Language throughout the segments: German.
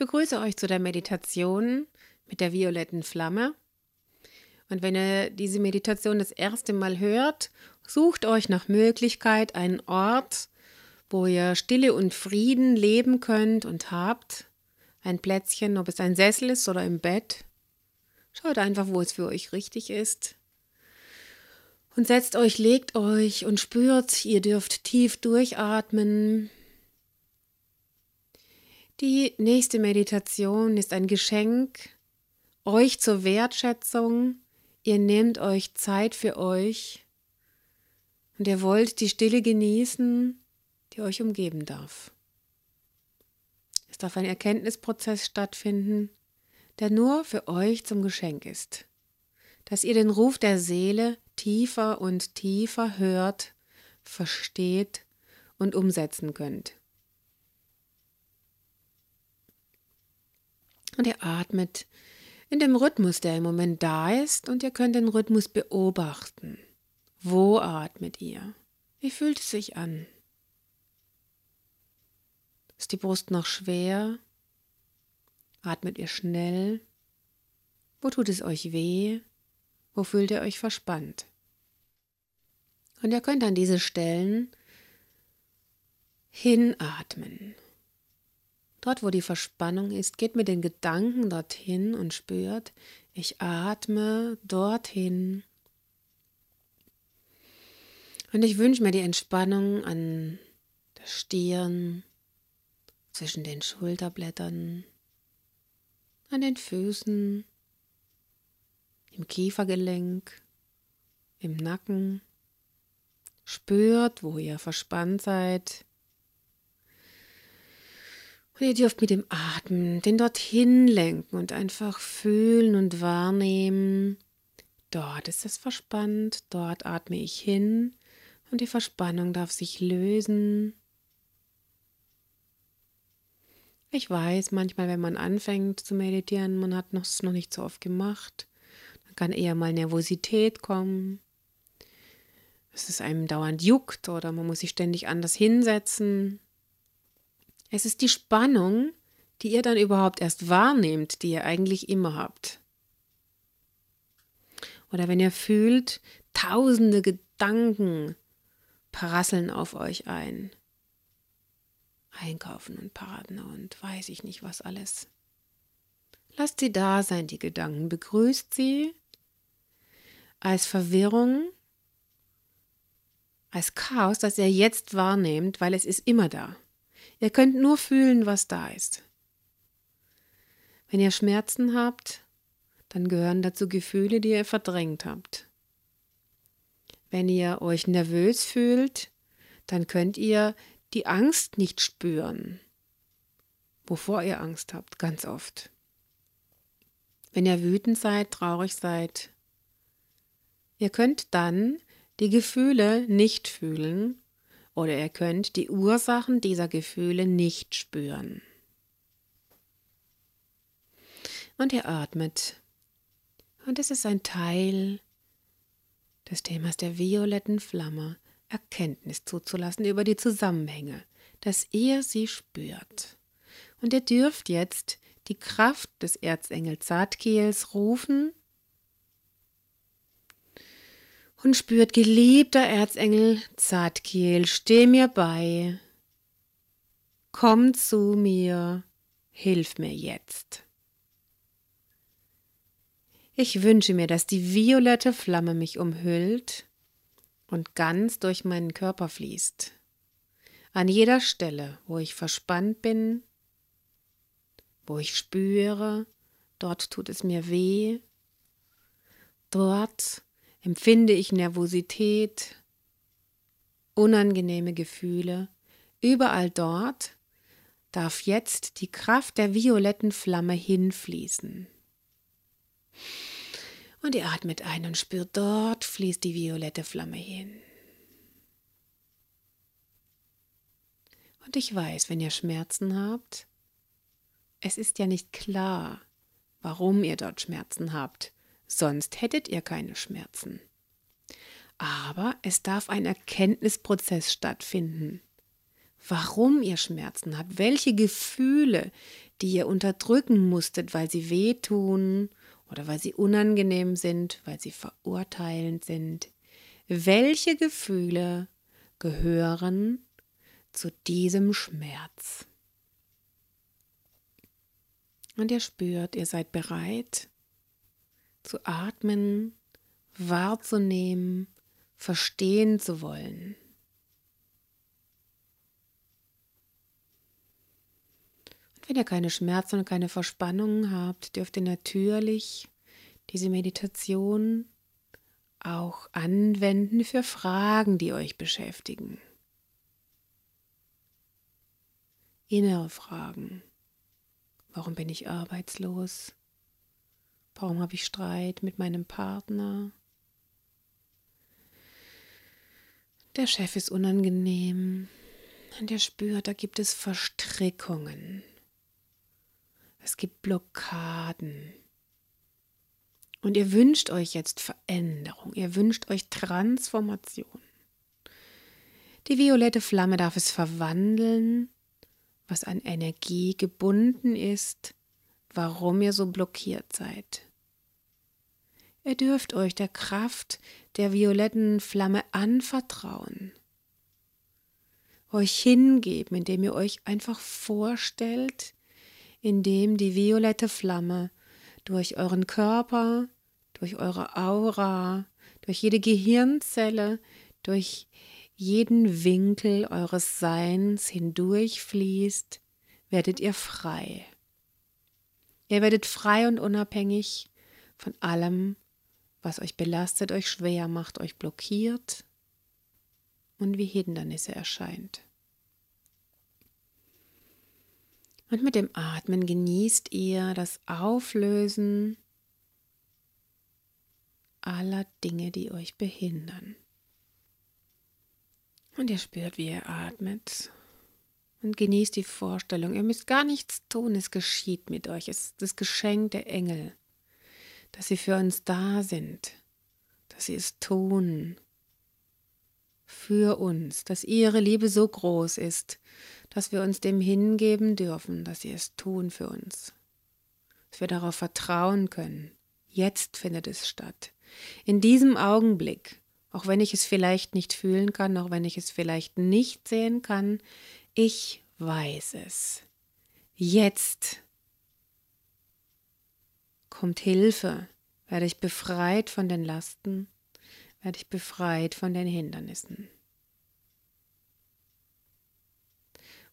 begrüße euch zu der Meditation mit der violetten Flamme. Und wenn ihr diese Meditation das erste Mal hört, sucht euch nach Möglichkeit einen Ort, wo ihr Stille und Frieden leben könnt und habt. Ein Plätzchen, ob es ein Sessel ist oder im Bett. Schaut einfach, wo es für euch richtig ist. Und setzt euch, legt euch und spürt, ihr dürft tief durchatmen. Die nächste Meditation ist ein Geschenk euch zur Wertschätzung. Ihr nehmt euch Zeit für euch und ihr wollt die Stille genießen, die euch umgeben darf. Es darf ein Erkenntnisprozess stattfinden, der nur für euch zum Geschenk ist, dass ihr den Ruf der Seele tiefer und tiefer hört, versteht und umsetzen könnt. Und ihr atmet in dem Rhythmus, der im Moment da ist, und ihr könnt den Rhythmus beobachten. Wo atmet ihr? Wie fühlt es sich an? Ist die Brust noch schwer? Atmet ihr schnell? Wo tut es euch weh? Wo fühlt ihr euch verspannt? Und ihr könnt an diese Stellen hinatmen. Dort, wo die Verspannung ist, geht mit den Gedanken dorthin und spürt, ich atme dorthin. Und ich wünsche mir die Entspannung an der Stirn, zwischen den Schulterblättern, an den Füßen, im Kiefergelenk, im Nacken. Spürt, wo ihr verspannt seid. Und ihr dürft mit dem Atmen den dorthin lenken und einfach fühlen und wahrnehmen. Dort ist es verspannt, dort atme ich hin und die Verspannung darf sich lösen. Ich weiß, manchmal, wenn man anfängt zu meditieren, man hat es noch nicht so oft gemacht, dann kann eher mal Nervosität kommen, dass es einem dauernd juckt oder man muss sich ständig anders hinsetzen. Es ist die Spannung, die ihr dann überhaupt erst wahrnehmt, die ihr eigentlich immer habt. Oder wenn ihr fühlt, tausende Gedanken prasseln auf euch ein. Einkaufen und Partner und weiß ich nicht was alles. Lasst sie da sein, die Gedanken. Begrüßt sie als Verwirrung, als Chaos, das ihr jetzt wahrnehmt, weil es ist immer da. Ihr könnt nur fühlen, was da ist. Wenn ihr Schmerzen habt, dann gehören dazu Gefühle, die ihr verdrängt habt. Wenn ihr euch nervös fühlt, dann könnt ihr die Angst nicht spüren, wovor ihr Angst habt, ganz oft. Wenn ihr wütend seid, traurig seid, ihr könnt dann die Gefühle nicht fühlen oder ihr könnt die Ursachen dieser Gefühle nicht spüren. Und ihr atmet. Und es ist ein Teil des Themas der violetten Flamme, Erkenntnis zuzulassen über die Zusammenhänge, dass ihr sie spürt. Und ihr dürft jetzt die Kraft des Erzengel Zadkiels rufen und spürt, geliebter Erzengel Zadkiel, steh mir bei, komm zu mir, hilf mir jetzt. Ich wünsche mir, dass die violette Flamme mich umhüllt und ganz durch meinen Körper fließt. An jeder Stelle, wo ich verspannt bin, wo ich spüre, dort tut es mir weh, dort empfinde ich Nervosität, unangenehme Gefühle. Überall dort darf jetzt die Kraft der violetten Flamme hinfließen. Und ihr atmet ein und spürt, dort fließt die violette Flamme hin. Und ich weiß, wenn ihr Schmerzen habt, es ist ja nicht klar, warum ihr dort Schmerzen habt sonst hättet ihr keine Schmerzen. Aber es darf ein Erkenntnisprozess stattfinden. Warum ihr Schmerzen habt, welche Gefühle die ihr unterdrücken musstet, weil sie wehtun oder weil sie unangenehm sind, weil sie verurteilend sind. Welche Gefühle gehören zu diesem Schmerz? Und ihr spürt, ihr seid bereit zu atmen, wahrzunehmen, verstehen zu wollen. Und wenn ihr keine Schmerzen und keine Verspannungen habt, dürft ihr natürlich diese Meditation auch anwenden für Fragen, die euch beschäftigen. Innere Fragen. Warum bin ich arbeitslos? Warum habe ich Streit mit meinem Partner? Der Chef ist unangenehm und ihr spürt, da gibt es Verstrickungen. Es gibt Blockaden. Und ihr wünscht euch jetzt Veränderung, ihr wünscht euch Transformation. Die violette Flamme darf es verwandeln was an Energie gebunden ist, warum ihr so blockiert seid. Ihr dürft euch der Kraft der violetten Flamme anvertrauen, euch hingeben, indem ihr euch einfach vorstellt, indem die violette Flamme durch euren Körper, durch eure Aura, durch jede Gehirnzelle, durch jeden Winkel eures Seins hindurchfließt, werdet ihr frei. Ihr werdet frei und unabhängig von allem, was euch belastet, euch schwer macht, euch blockiert und wie Hindernisse erscheint. Und mit dem Atmen genießt ihr das Auflösen aller Dinge, die euch behindern. Und ihr spürt, wie ihr atmet. Und genießt die Vorstellung. Ihr müsst gar nichts tun, es geschieht mit euch. Es ist das Geschenk der Engel, dass sie für uns da sind, dass sie es tun für uns, dass ihre Liebe so groß ist, dass wir uns dem hingeben dürfen, dass sie es tun für uns, dass wir darauf vertrauen können. Jetzt findet es statt. In diesem Augenblick auch wenn ich es vielleicht nicht fühlen kann, auch wenn ich es vielleicht nicht sehen kann, ich weiß es. Jetzt kommt Hilfe, werde ich befreit von den Lasten, werde ich befreit von den Hindernissen.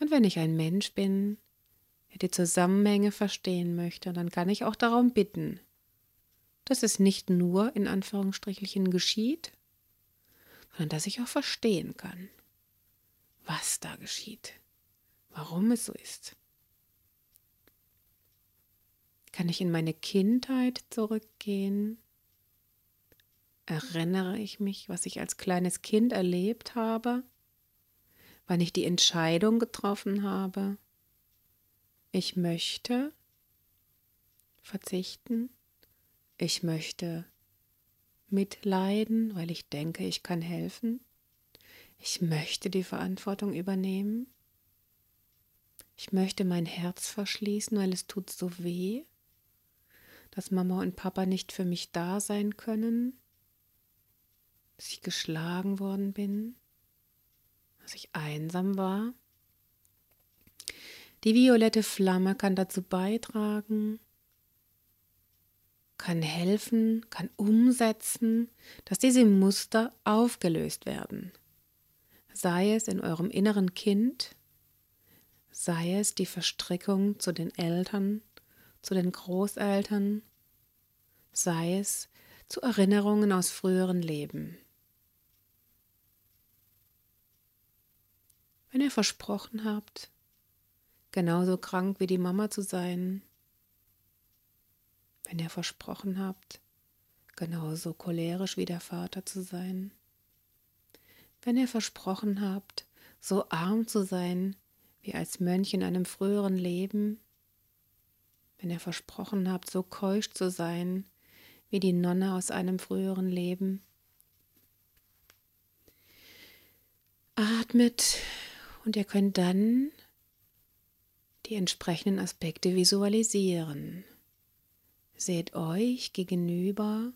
Und wenn ich ein Mensch bin, der die Zusammenhänge verstehen möchte, dann kann ich auch darum bitten, dass es nicht nur in Anführungsstrichen geschieht, sondern dass ich auch verstehen kann, was da geschieht, warum es so ist. Kann ich in meine Kindheit zurückgehen? Erinnere ich mich, was ich als kleines Kind erlebt habe, wann ich die Entscheidung getroffen habe, ich möchte verzichten, ich möchte mitleiden, weil ich denke, ich kann helfen. Ich möchte die Verantwortung übernehmen. Ich möchte mein Herz verschließen, weil es tut so weh, dass Mama und Papa nicht für mich da sein können, dass ich geschlagen worden bin, dass ich einsam war. Die violette Flamme kann dazu beitragen, kann helfen, kann umsetzen, dass diese Muster aufgelöst werden. Sei es in eurem inneren Kind, sei es die Verstrickung zu den Eltern, zu den Großeltern, sei es zu Erinnerungen aus früheren Leben. Wenn ihr versprochen habt, genauso krank wie die Mama zu sein, wenn ihr versprochen habt, genauso cholerisch wie der Vater zu sein, wenn ihr versprochen habt, so arm zu sein wie als Mönch in einem früheren Leben, wenn ihr versprochen habt, so keusch zu sein wie die Nonne aus einem früheren Leben. Atmet und ihr könnt dann die entsprechenden Aspekte visualisieren. Seht euch gegenüber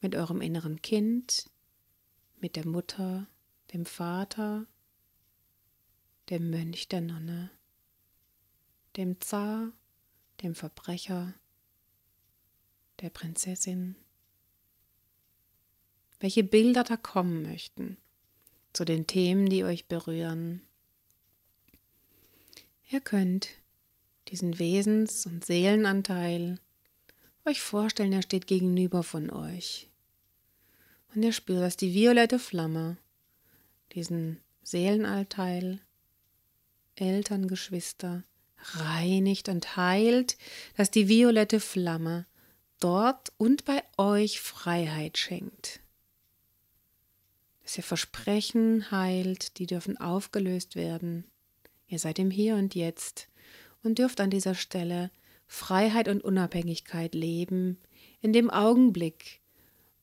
mit eurem inneren Kind, mit der Mutter, dem Vater, dem Mönch, der Nonne, dem Zar, dem Verbrecher, der Prinzessin. Welche Bilder da kommen möchten zu den Themen, die euch berühren. Ihr könnt diesen Wesens- und Seelenanteil euch vorstellen, er steht gegenüber von euch. Und ihr spürt, dass die violette Flamme diesen Seelenanteil, Eltern, Geschwister, reinigt und heilt, dass die violette Flamme dort und bei euch Freiheit schenkt. Dass ihr Versprechen heilt, die dürfen aufgelöst werden. Ihr seid im Hier und Jetzt und dürft an dieser Stelle Freiheit und Unabhängigkeit leben, in dem Augenblick,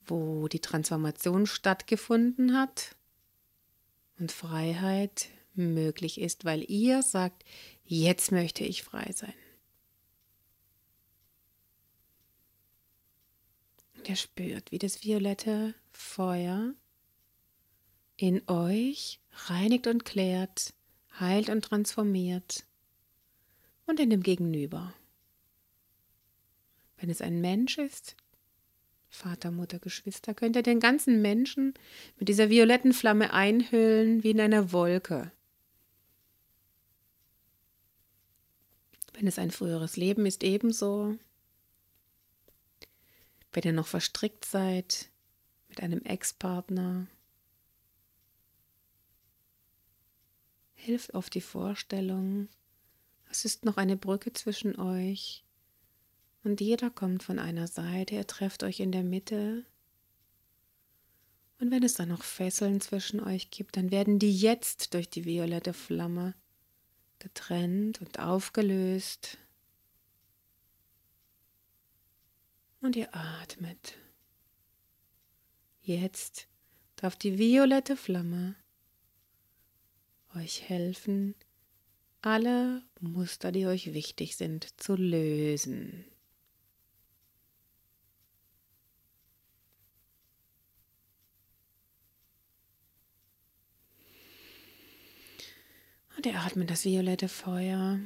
wo die Transformation stattgefunden hat und Freiheit möglich ist, weil ihr sagt, jetzt möchte ich frei sein. Ihr spürt, wie das violette Feuer in euch reinigt und klärt, heilt und transformiert und in dem Gegenüber. Wenn es ein Mensch ist, Vater, Mutter, Geschwister, könnt ihr den ganzen Menschen mit dieser violetten Flamme einhüllen wie in einer Wolke. Wenn es ein früheres Leben ist, ebenso. Wenn ihr noch verstrickt seid mit einem Ex-Partner, hilft auf die Vorstellung, es ist noch eine Brücke zwischen euch und jeder kommt von einer Seite, ihr trefft euch in der Mitte. Und wenn es dann noch Fesseln zwischen euch gibt, dann werden die jetzt durch die violette Flamme getrennt und aufgelöst. Und ihr atmet. Jetzt darf die violette Flamme euch helfen, alle Muster, die euch wichtig sind, zu lösen. Und ihr atmet das violette Feuer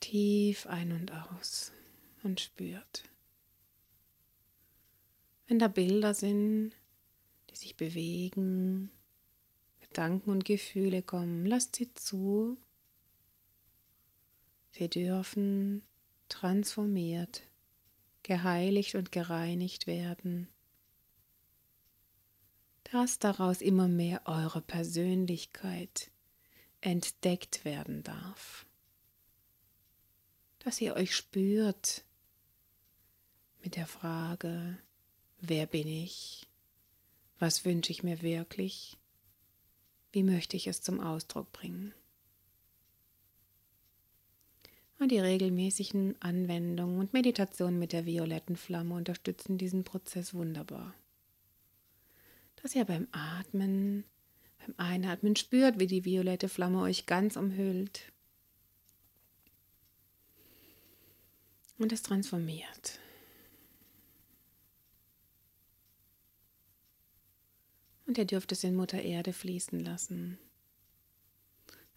tief ein und aus und spürt. Wenn da Bilder sind, die sich bewegen, Gedanken und Gefühle kommen, lasst sie zu. Sie dürfen transformiert, geheiligt und gereinigt werden, dass daraus immer mehr eure Persönlichkeit entdeckt werden darf. Dass ihr euch spürt mit der Frage, wer bin ich? Was wünsche ich mir wirklich? Wie möchte ich es zum Ausdruck bringen? Und die regelmäßigen Anwendungen und Meditationen mit der violetten Flamme unterstützen diesen Prozess wunderbar. Dass ihr beim Atmen beim Einatmen spürt, wie die violette Flamme euch ganz umhüllt. Und es transformiert. Und ihr dürft es in Mutter Erde fließen lassen.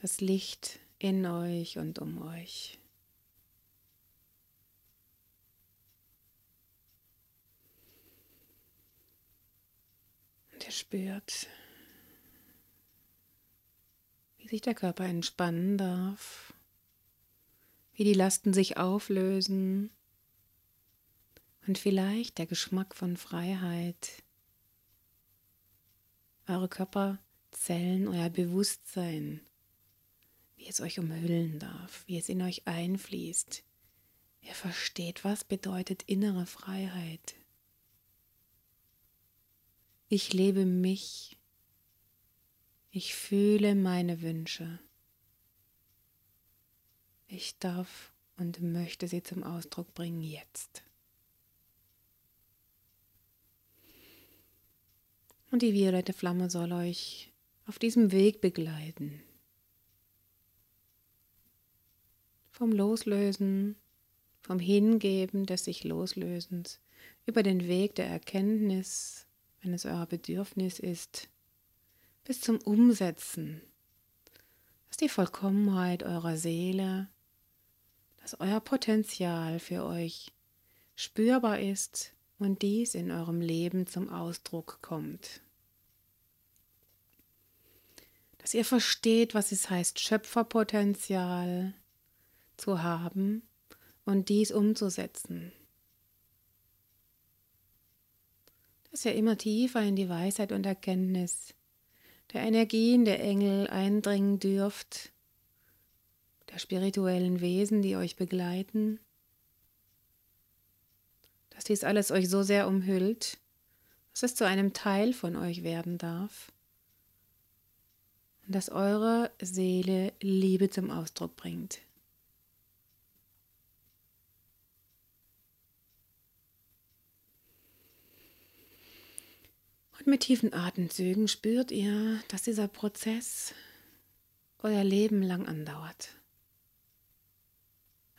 Das Licht in euch und um euch. Und ihr spürt, wie sich der Körper entspannen darf, wie die Lasten sich auflösen und vielleicht der Geschmack von Freiheit. Eure Körperzellen, euer Bewusstsein, wie es euch umhüllen darf, wie es in euch einfließt. Ihr versteht, was bedeutet innere Freiheit. Ich lebe mich ich fühle meine Wünsche. Ich darf und möchte sie zum Ausdruck bringen jetzt. Und die violette Flamme soll euch auf diesem Weg begleiten. vom Loslösen, vom Hingeben des sich Loslösens, über den Weg der Erkenntnis, wenn es euer Bedürfnis ist, bis zum Umsetzen, dass die Vollkommenheit eurer Seele, dass euer Potenzial für euch spürbar ist und dies in eurem Leben zum Ausdruck kommt. Dass ihr versteht, was es heißt, Schöpferpotenzial zu haben und dies umzusetzen. Dass ihr immer tiefer in die Weisheit und Erkenntnis der Energien der Engel eindringen dürft, der spirituellen Wesen, die euch begleiten dass dies alles euch so sehr umhüllt, dass es zu einem Teil von euch werden darf und dass eure Seele Liebe zum Ausdruck bringt. Mit tiefen Atemzügen spürt ihr, dass dieser Prozess euer Leben lang andauert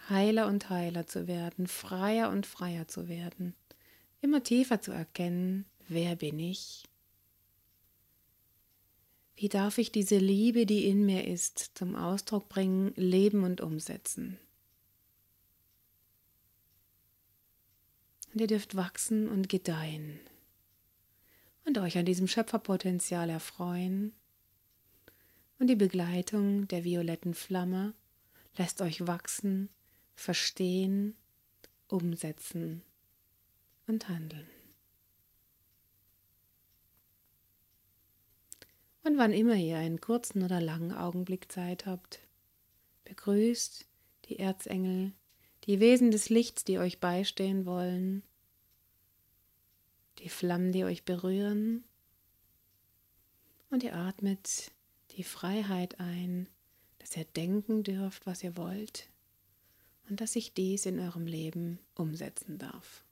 heiler und heiler zu werden, freier und freier zu werden, immer tiefer zu erkennen, wer bin ich? Wie darf ich diese Liebe, die in mir ist, zum Ausdruck bringen, leben und umsetzen? Und ihr dürft wachsen und gedeihen und euch an diesem Schöpferpotenzial erfreuen. Und die Begleitung der violetten Flamme lässt euch wachsen verstehen, umsetzen und handeln. Und wann immer ihr einen kurzen oder langen Augenblick Zeit habt, begrüßt die Erzengel, die Wesen des Lichts, die euch beistehen wollen, die Flammen, die euch berühren, und ihr atmet die Freiheit ein, dass ihr denken dürft, was ihr wollt und dass ich dies in eurem Leben umsetzen darf.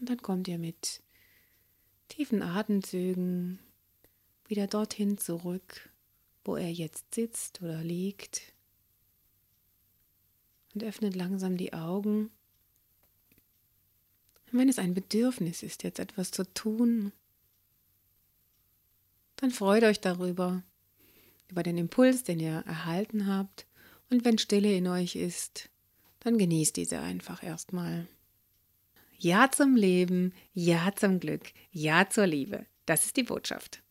Und dann kommt ihr mit tiefen Atemzügen wieder dorthin zurück, wo er jetzt sitzt oder liegt. Und öffnet langsam die Augen. Und wenn es ein Bedürfnis ist, jetzt etwas zu tun, dann freut euch darüber über den Impuls, den ihr erhalten habt. Und wenn Stille in euch ist, dann genießt diese einfach erstmal. Ja zum Leben, ja zum Glück, ja zur Liebe. Das ist die Botschaft.